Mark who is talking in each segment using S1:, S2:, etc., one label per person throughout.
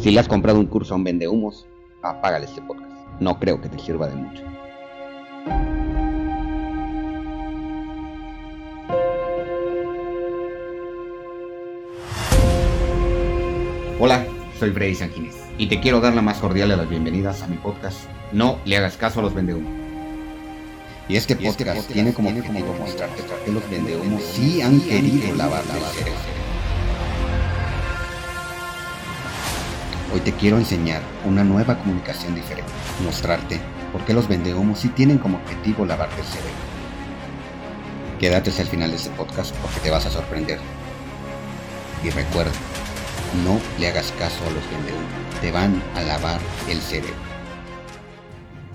S1: Si le has comprado un curso a un vendehumos, apágale este podcast. No creo que te sirva de mucho. Hola, soy Freddy Sanguínez y te quiero dar la más cordial de las bienvenidas a mi podcast. No le hagas caso a los vendehumos. Y este podcast, tiene como objetivo mostrarte por qué los vendehumos sí han querido lavar la Hoy te quiero enseñar una nueva comunicación diferente, mostrarte por qué los vendehumos sí tienen como objetivo lavarte el cerebro. Quédate hasta el final de este podcast porque te vas a sorprender. Y recuerda, no le hagas caso a los vendehumos, te van a lavar el cerebro.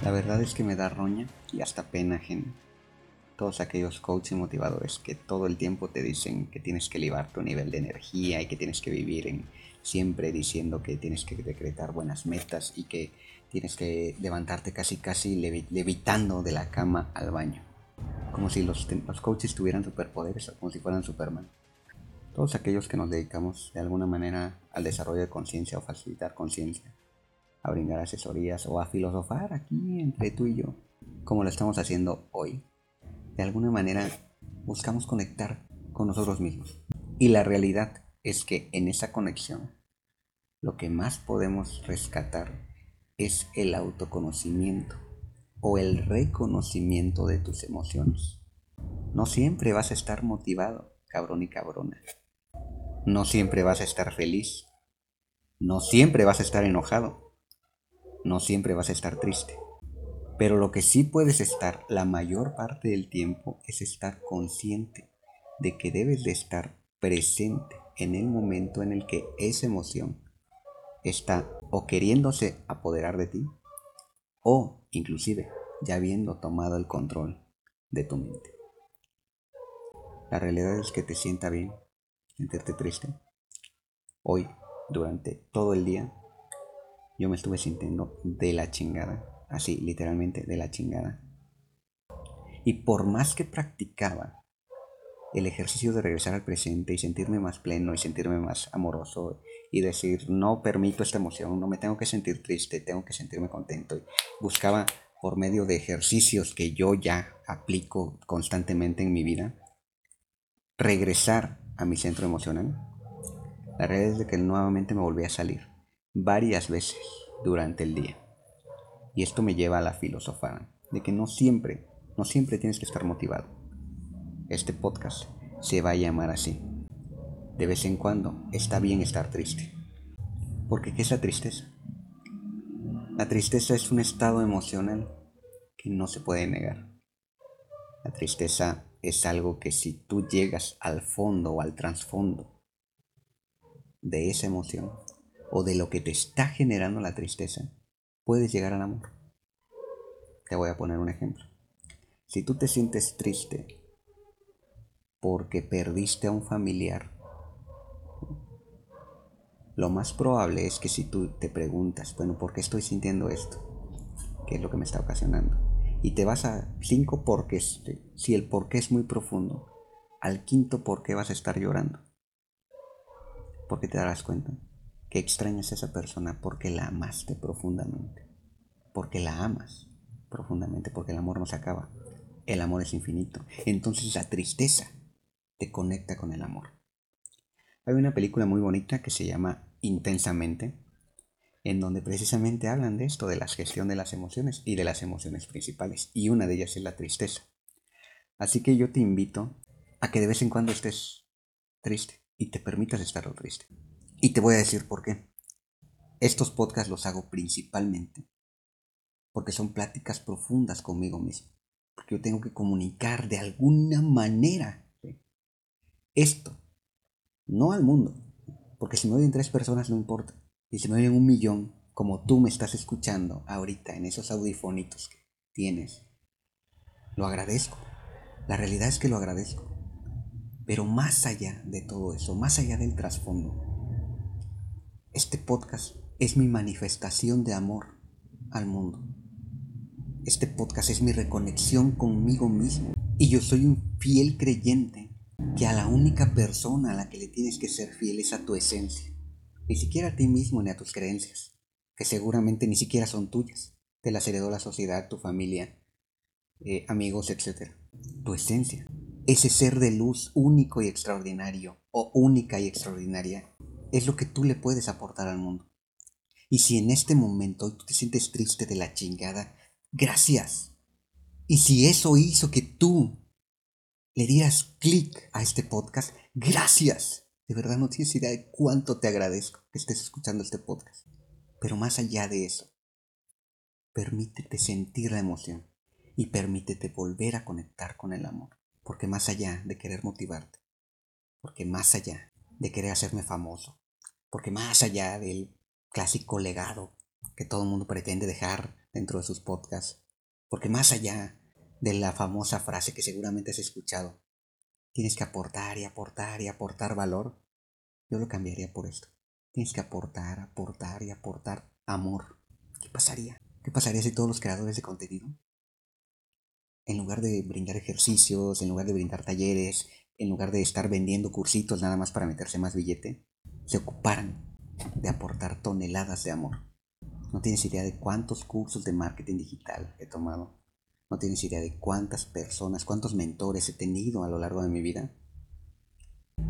S1: La verdad es que me da roña y hasta pena ajena. Todos aquellos coaches motivadores que todo el tiempo te dicen que tienes que elevar tu nivel de energía y que tienes que vivir en siempre diciendo que tienes que decretar buenas metas y que tienes que levantarte casi casi levitando de la cama al baño. Como si los, los coaches tuvieran superpoderes o como si fueran Superman. Todos aquellos que nos dedicamos de alguna manera al desarrollo de conciencia o facilitar conciencia, a brindar asesorías o a filosofar aquí entre tú y yo, como lo estamos haciendo hoy, de alguna manera buscamos conectar con nosotros mismos. Y la realidad es que en esa conexión lo que más podemos rescatar es el autoconocimiento o el reconocimiento de tus emociones. No siempre vas a estar motivado, cabrón y cabrona. No siempre vas a estar feliz. No siempre vas a estar enojado. No siempre vas a estar triste. Pero lo que sí puedes estar la mayor parte del tiempo es estar consciente de que debes de estar presente en el momento en el que esa emoción está o queriéndose apoderar de ti o inclusive ya habiendo tomado el control de tu mente. La realidad es que te sienta bien sentirte triste. Hoy, durante todo el día, yo me estuve sintiendo de la chingada, así literalmente de la chingada. Y por más que practicaba el ejercicio de regresar al presente y sentirme más pleno y sentirme más amoroso y decir, no permito esta emoción, no me tengo que sentir triste, tengo que sentirme contento. Buscaba por medio de ejercicios que yo ya aplico constantemente en mi vida, regresar a mi centro emocional. La realidad es de que nuevamente me volví a salir varias veces durante el día. Y esto me lleva a la filosofada de que no siempre, no siempre tienes que estar motivado este podcast se va a llamar así. De vez en cuando está bien estar triste. Porque ¿qué es la tristeza? La tristeza es un estado emocional que no se puede negar. La tristeza es algo que si tú llegas al fondo o al trasfondo de esa emoción o de lo que te está generando la tristeza, puedes llegar al amor. Te voy a poner un ejemplo. Si tú te sientes triste porque perdiste a un familiar. Lo más probable es que si tú te preguntas, bueno, ¿por qué estoy sintiendo esto? ¿Qué es lo que me está ocasionando? Y te vas a cinco porqués. Si el porqué es muy profundo, al quinto porqué vas a estar llorando. Porque te darás cuenta que extrañas a esa persona porque la amaste profundamente. Porque la amas profundamente, porque el amor no se acaba. El amor es infinito. Entonces la tristeza te conecta con el amor. Hay una película muy bonita que se llama Intensamente, en donde precisamente hablan de esto, de la gestión de las emociones y de las emociones principales, y una de ellas es la tristeza. Así que yo te invito a que de vez en cuando estés triste y te permitas estar triste. Y te voy a decir por qué. Estos podcasts los hago principalmente porque son pláticas profundas conmigo mismo. Porque yo tengo que comunicar de alguna manera esto, no al mundo, porque si me oyen tres personas no importa, y si me oyen un millón, como tú me estás escuchando ahorita en esos audifonitos que tienes, lo agradezco. La realidad es que lo agradezco. Pero más allá de todo eso, más allá del trasfondo, este podcast es mi manifestación de amor al mundo. Este podcast es mi reconexión conmigo mismo. Y yo soy un fiel creyente que a la única persona a la que le tienes que ser fiel es a tu esencia. ni siquiera a ti mismo ni a tus creencias, que seguramente ni siquiera son tuyas, te las heredó la sociedad, tu familia, eh, amigos, etc. Tu esencia, ese ser de luz único y extraordinario, o única y extraordinaria, es lo que tú le puedes aportar al mundo. Y si en este momento tú te sientes triste de la chingada, gracias. Y si eso hizo que tú le dieras clic a este podcast, gracias. De verdad no tienes idea de cuánto te agradezco que estés escuchando este podcast. Pero más allá de eso, permítete sentir la emoción y permítete volver a conectar con el amor. Porque más allá de querer motivarte, porque más allá de querer hacerme famoso, porque más allá del clásico legado que todo el mundo pretende dejar dentro de sus podcasts, porque más allá de la famosa frase que seguramente has escuchado, tienes que aportar y aportar y aportar valor, yo lo cambiaría por esto. Tienes que aportar, aportar y aportar amor. ¿Qué pasaría? ¿Qué pasaría si todos los creadores de contenido en lugar de brindar ejercicios, en lugar de brindar talleres, en lugar de estar vendiendo cursitos nada más para meterse más billete, se ocuparan de aportar toneladas de amor. No tienes idea de cuántos cursos de marketing digital he tomado. No tienes idea de cuántas personas, cuántos mentores he tenido a lo largo de mi vida.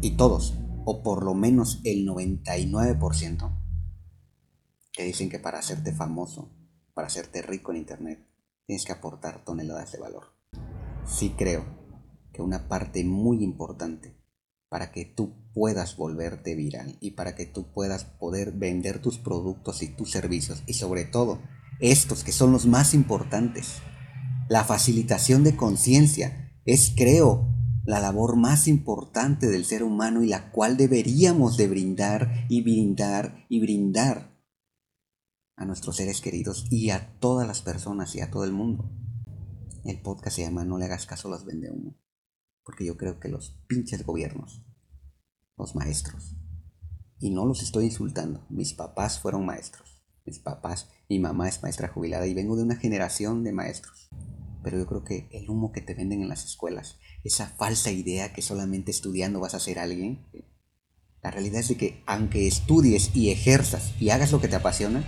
S1: Y todos, o por lo menos el 99%, te dicen que para hacerte famoso, para hacerte rico en Internet, tienes que aportar toneladas de valor. Sí creo que una parte muy importante para que tú puedas volverte viral y para que tú puedas poder vender tus productos y tus servicios y sobre todo estos que son los más importantes. La facilitación de conciencia es creo la labor más importante del ser humano y la cual deberíamos de brindar y brindar y brindar a nuestros seres queridos y a todas las personas y a todo el mundo. El podcast se llama No le hagas caso a los vende humo. Porque yo creo que los pinches gobiernos, los maestros, y no los estoy insultando, mis papás fueron maestros. Mis papás, mi mamá es maestra jubilada y vengo de una generación de maestros. Pero yo creo que el humo que te venden en las escuelas, esa falsa idea que solamente estudiando vas a ser alguien, la realidad es de que aunque estudies y ejerzas y hagas lo que te apasiona,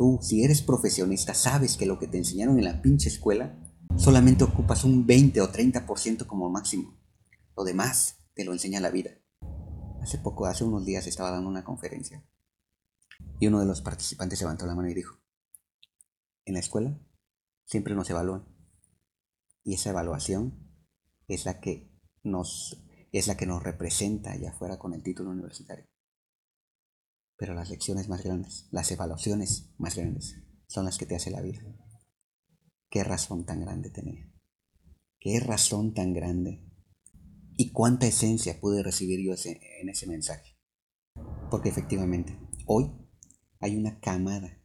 S1: Tú, si eres profesionista, sabes que lo que te enseñaron en la pinche escuela solamente ocupas un 20 o 30% como máximo. Lo demás te lo enseña la vida. Hace poco, hace unos días estaba dando una conferencia y uno de los participantes levantó la mano y dijo, en la escuela siempre nos evalúan y esa evaluación es la que nos, es la que nos representa allá afuera con el título universitario. Pero las lecciones más grandes, las evaluaciones más grandes, son las que te hace la vida. Qué razón tan grande tenía. Qué razón tan grande. Y cuánta esencia pude recibir yo en ese mensaje. Porque efectivamente, hoy hay una camada,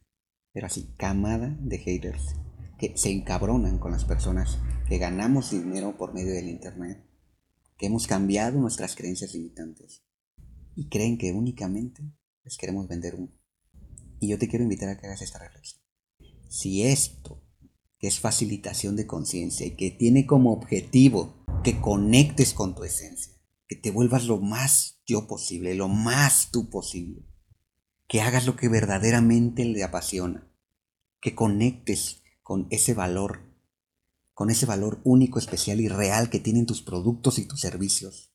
S1: pero así, camada de haters que se encabronan con las personas que ganamos dinero por medio del Internet, que hemos cambiado nuestras creencias limitantes y creen que únicamente les queremos vender un. Y yo te quiero invitar a que hagas esta reflexión. Si esto, que es facilitación de conciencia y que tiene como objetivo que conectes con tu esencia, que te vuelvas lo más yo posible, lo más tú posible, que hagas lo que verdaderamente le apasiona, que conectes con ese valor, con ese valor único, especial y real que tienen tus productos y tus servicios.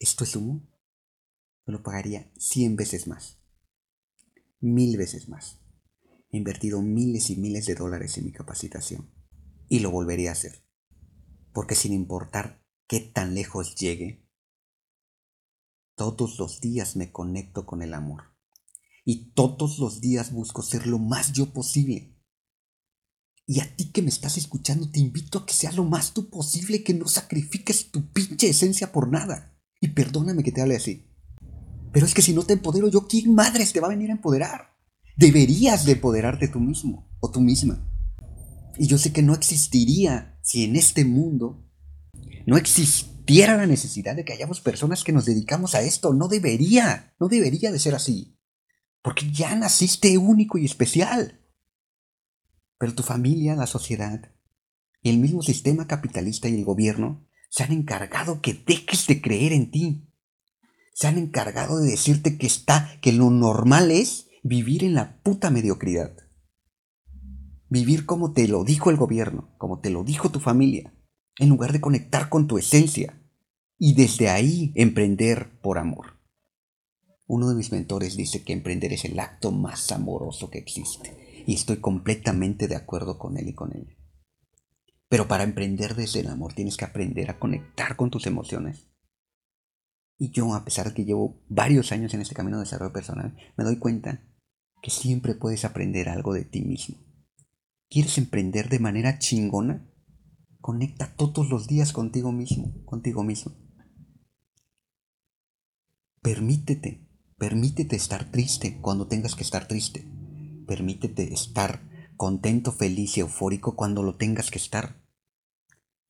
S1: ¿Esto es humo? yo lo pagaría 100 veces más, mil veces más. He invertido miles y miles de dólares en mi capacitación y lo volvería a hacer. Porque sin importar qué tan lejos llegue, todos los días me conecto con el amor. Y todos los días busco ser lo más yo posible. Y a ti que me estás escuchando, te invito a que seas lo más tú posible, que no sacrifiques tu pinche esencia por nada. Y perdóname que te hable así. Pero es que si no te empodero yo, ¿quién madres te va a venir a empoderar? Deberías de empoderarte tú mismo o tú misma. Y yo sé que no existiría si en este mundo no existiera la necesidad de que hayamos personas que nos dedicamos a esto. No debería, no debería de ser así. Porque ya naciste único y especial. Pero tu familia, la sociedad y el mismo sistema capitalista y el gobierno se han encargado que dejes de creer en ti se han encargado de decirte que está, que lo normal es vivir en la puta mediocridad. Vivir como te lo dijo el gobierno, como te lo dijo tu familia, en lugar de conectar con tu esencia y desde ahí emprender por amor. Uno de mis mentores dice que emprender es el acto más amoroso que existe y estoy completamente de acuerdo con él y con ella. Pero para emprender desde el amor tienes que aprender a conectar con tus emociones. Y yo, a pesar de que llevo varios años en este camino de desarrollo personal, me doy cuenta que siempre puedes aprender algo de ti mismo. ¿Quieres emprender de manera chingona? Conecta todos los días contigo mismo, contigo mismo. Permítete, permítete estar triste cuando tengas que estar triste. Permítete estar contento, feliz y eufórico cuando lo tengas que estar.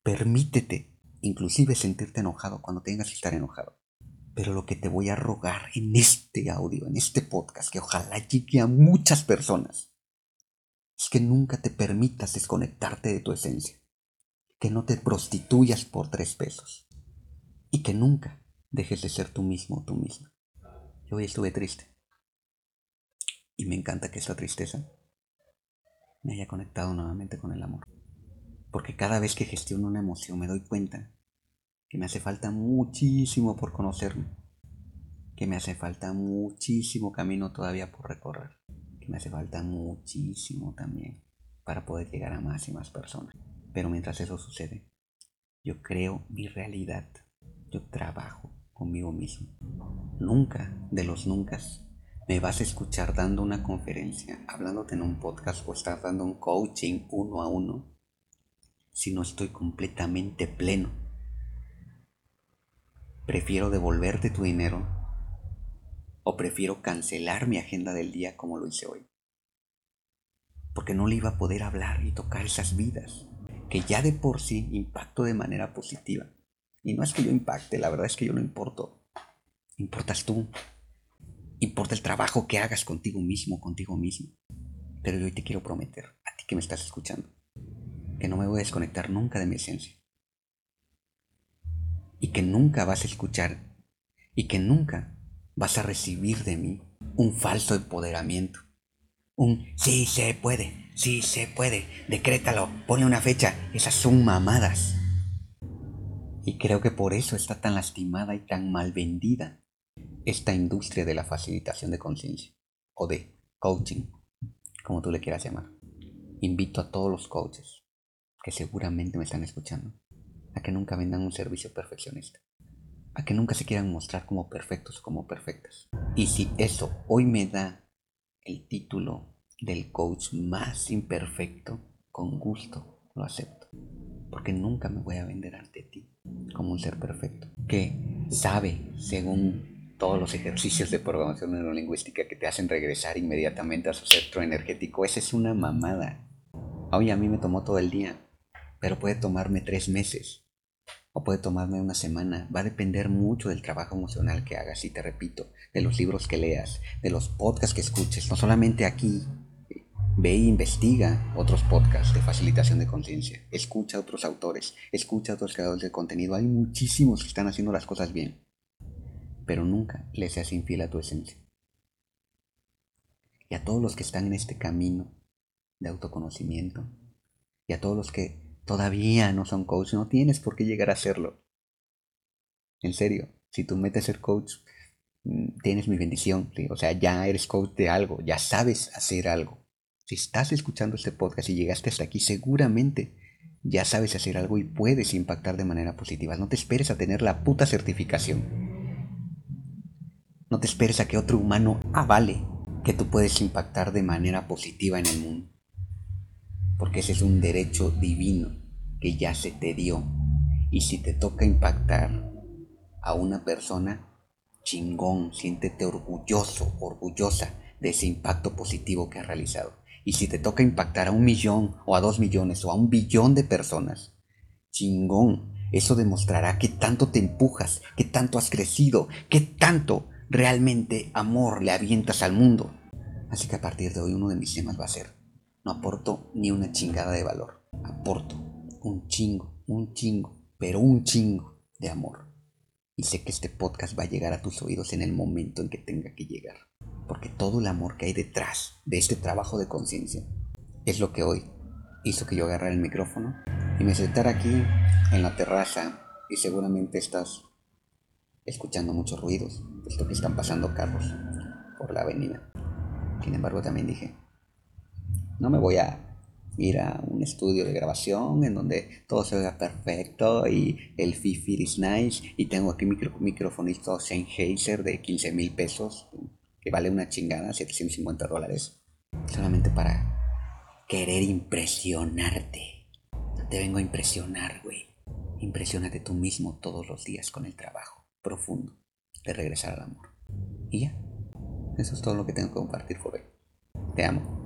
S1: Permítete, inclusive sentirte enojado cuando tengas que estar enojado. Pero lo que te voy a rogar en este audio, en este podcast, que ojalá llegue a muchas personas, es que nunca te permitas desconectarte de tu esencia. Que no te prostituyas por tres pesos. Y que nunca dejes de ser tú mismo o tú misma. Yo hoy estuve triste. Y me encanta que esa tristeza me haya conectado nuevamente con el amor. Porque cada vez que gestiono una emoción me doy cuenta que me hace falta muchísimo por conocerme. Que me hace falta muchísimo camino todavía por recorrer. Que me hace falta muchísimo también para poder llegar a más y más personas. Pero mientras eso sucede, yo creo mi realidad. Yo trabajo conmigo mismo. Nunca, de los nunca, me vas a escuchar dando una conferencia, hablándote en un podcast o estar dando un coaching uno a uno si no estoy completamente pleno. Prefiero devolverte tu dinero o prefiero cancelar mi agenda del día como lo hice hoy. Porque no le iba a poder hablar y tocar esas vidas que ya de por sí impacto de manera positiva. Y no es que yo impacte, la verdad es que yo no importo. Importas tú. Importa el trabajo que hagas contigo mismo, contigo mismo. Pero yo hoy te quiero prometer, a ti que me estás escuchando, que no me voy a desconectar nunca de mi esencia. Y que nunca vas a escuchar y que nunca vas a recibir de mí un falso empoderamiento. Un sí se puede, sí se puede, decrétalo, ponle una fecha. Esas son mamadas. Y creo que por eso está tan lastimada y tan mal vendida esta industria de la facilitación de conciencia o de coaching, como tú le quieras llamar. Invito a todos los coaches que seguramente me están escuchando a que nunca vendan un servicio perfeccionista, a que nunca se quieran mostrar como perfectos o como perfectas. Y si eso hoy me da el título del coach más imperfecto, con gusto lo acepto, porque nunca me voy a vender ante ti como un ser perfecto, que sabe, según todos los ejercicios de programación neurolingüística que te hacen regresar inmediatamente a su centro energético, esa es una mamada. Hoy a mí me tomó todo el día, pero puede tomarme tres meses o puede tomarme una semana. Va a depender mucho del trabajo emocional que hagas y te repito, de los libros que leas, de los podcasts que escuches, no solamente aquí, Ve e investiga otros podcasts de facilitación de conciencia. Escucha a otros autores. Escucha a otros creadores de contenido. Hay muchísimos que están haciendo las cosas bien. Pero nunca le seas infiel a tu esencia. Y a todos los que están en este camino de autoconocimiento. Y a todos los que todavía no son coach. No tienes por qué llegar a serlo. En serio, si tú metes ser coach, mm, tienes mi bendición. O sea, ya eres coach de algo. Ya sabes hacer algo si estás escuchando este podcast y llegaste hasta aquí, seguramente ya sabes hacer algo y puedes impactar de manera positiva. No te esperes a tener la puta certificación. No te esperes a que otro humano avale que tú puedes impactar de manera positiva en el mundo. Porque ese es un derecho divino que ya se te dio. Y si te toca impactar a una persona, chingón, siéntete orgulloso, orgullosa de ese impacto positivo que has realizado. Y si te toca impactar a un millón o a dos millones o a un billón de personas, chingón, eso demostrará que tanto te empujas, que tanto has crecido, que tanto realmente amor le avientas al mundo. Así que a partir de hoy uno de mis temas va a ser, no aporto ni una chingada de valor, aporto un chingo, un chingo, pero un chingo de amor. Y sé que este podcast va a llegar a tus oídos en el momento en que tenga que llegar. Porque todo el amor que hay detrás de este trabajo de conciencia es lo que hoy hizo que yo agarrara el micrófono y me sentara aquí en la terraza y seguramente estás escuchando muchos ruidos, puesto que están pasando carros por la avenida. Sin embargo, también dije, no me voy a ir a un estudio de grabación en donde todo se vea perfecto y el fit is nice y tengo aquí micro, microfonista Sennheiser de 15 mil pesos que vale una chingada, 750 dólares, solamente para querer impresionarte. Te vengo a impresionar, güey. Impresionate tú mismo todos los días con el trabajo profundo de regresar al amor. Y ya, eso es todo lo que tengo que compartir por hoy. Te amo.